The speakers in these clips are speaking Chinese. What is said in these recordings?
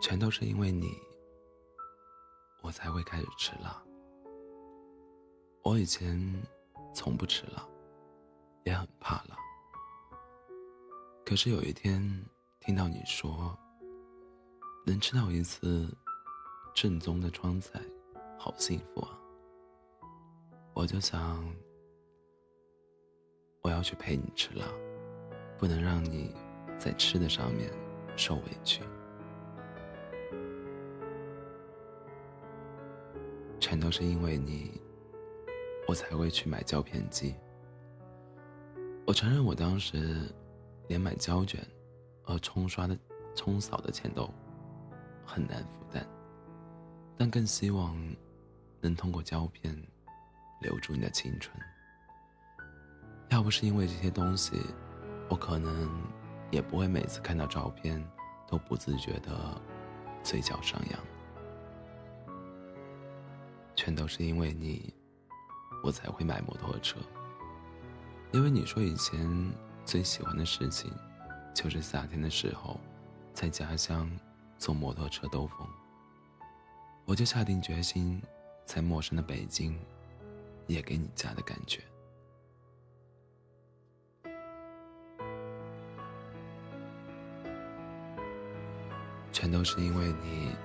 全都是因为你，我才会开始吃辣。我以前从不吃辣，也很怕辣。可是有一天听到你说，能吃到一次正宗的川菜，好幸福啊！我就想，我要去陪你吃辣，不能让你在吃的上面受委屈。全都是因为你，我才会去买胶片机。我承认，我当时连买胶卷和冲刷的、冲扫的钱都很难负担，但更希望能通过胶片留住你的青春。要不是因为这些东西，我可能也不会每次看到照片都不自觉的嘴角上扬。全都是因为你，我才会买摩托车。因为你说以前最喜欢的事情，就是夏天的时候，在家乡坐摩托车兜风。我就下定决心，在陌生的北京，也给你家的感觉。全都是因为你。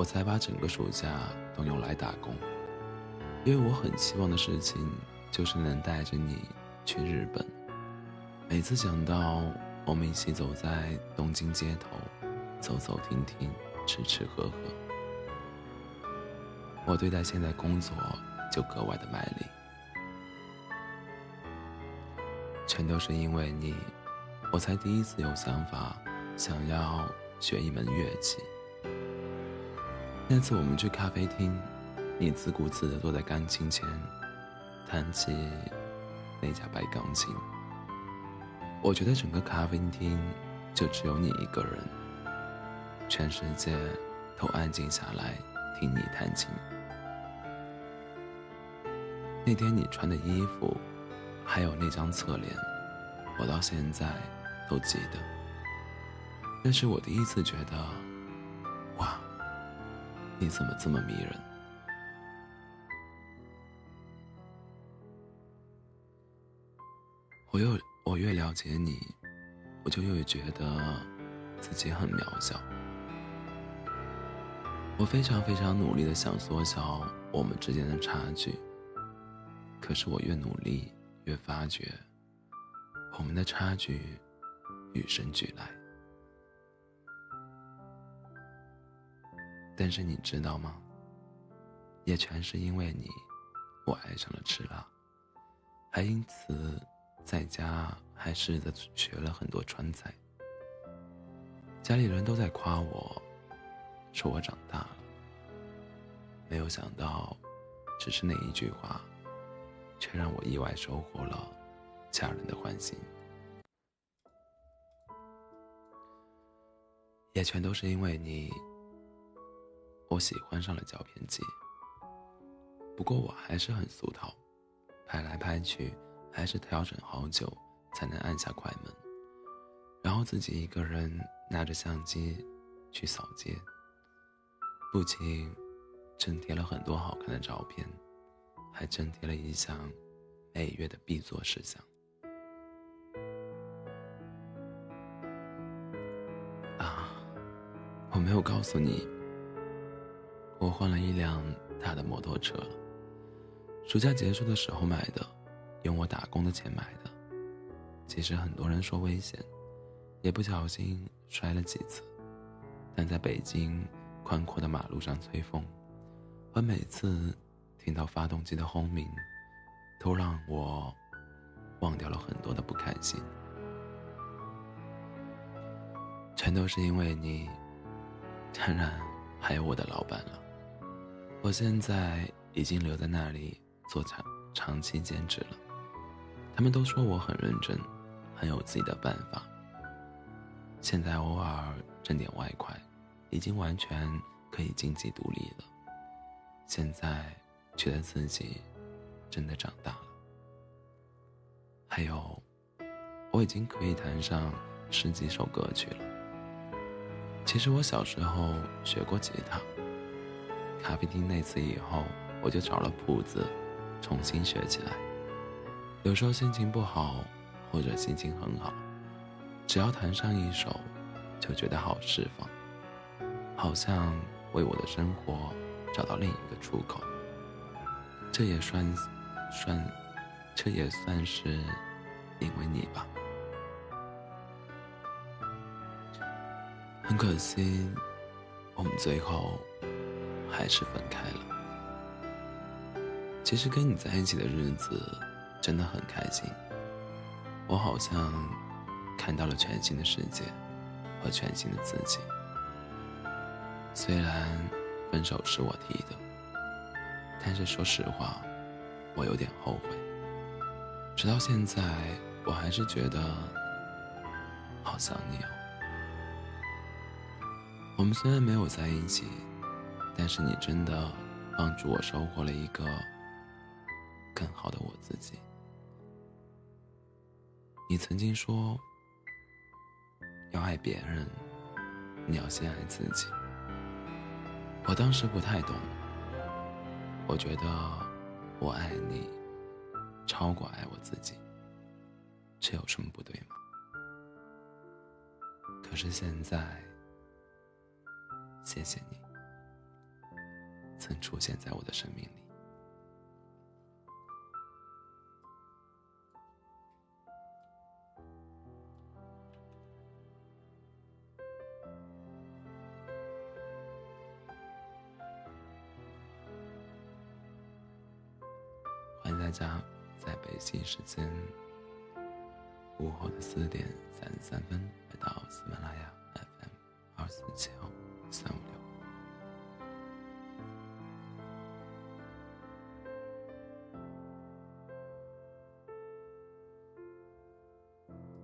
我才把整个暑假都用来打工，因为我很希望的事情就是能带着你去日本。每次想到我们一起走在东京街头，走走停停，吃吃喝喝，我对待现在工作就格外的卖力。全都是因为你，我才第一次有想法想要学一门乐器。那次我们去咖啡厅，你自顾自地坐在钢琴前，弹起那架白钢琴。我觉得整个咖啡厅就只有你一个人，全世界都安静下来听你弹琴。那天你穿的衣服，还有那张侧脸，我到现在都记得。那是我第一次觉得。你怎么这么迷人？我又我越了解你，我就越觉得自己很渺小。我非常非常努力的想缩小我们之间的差距，可是我越努力，越发觉我们的差距与生俱来。但是你知道吗？也全是因为你，我爱上了吃辣，还因此在家还试着学了很多川菜。家里人都在夸我，说我长大了。没有想到，只是那一句话，却让我意外收获了家人的欢心。也全都是因为你。喜欢上了胶片机，不过我还是很俗套，拍来拍去还是调整好久才能按下快门，然后自己一个人拿着相机去扫街，不仅增添了很多好看的照片，还增添了一项每月的必做事项。啊，我没有告诉你。我换了一辆大的摩托车，暑假结束的时候买的，用我打工的钱买的。其实很多人说危险，也不小心摔了几次，但在北京宽阔的马路上吹风，和每次听到发动机的轰鸣，都让我忘掉了很多的不开心，全都是因为你，当然还有我的老板了。我现在已经留在那里做长长期兼职了，他们都说我很认真，很有自己的办法。现在偶尔挣点外快，已经完全可以经济独立了。现在觉得自己真的长大了。还有，我已经可以弹上十几首歌曲了。其实我小时候学过吉他。咖啡厅那次以后，我就找了谱子，重新学起来。有时候心情不好，或者心情很好，只要弹上一首，就觉得好释放，好像为我的生活找到另一个出口。这也算算，这也算是因为你吧。很可惜，我们最后还是分开了。其实跟你在一起的日子真的很开心，我好像看到了全新的世界和全新的自己。虽然分手是我提的，但是说实话，我有点后悔。直到现在，我还是觉得好想你哦。我们虽然没有在一起，但是你真的帮助我收获了一个更好的我自己。你曾经说，要爱别人，你要先爱自己。我当时不太懂，我觉得我爱你超过爱我自己，这有什么不对吗？可是现在。谢谢你，曾出现在我的生命里。欢迎大家在北京时间午后的四点三十三分来到。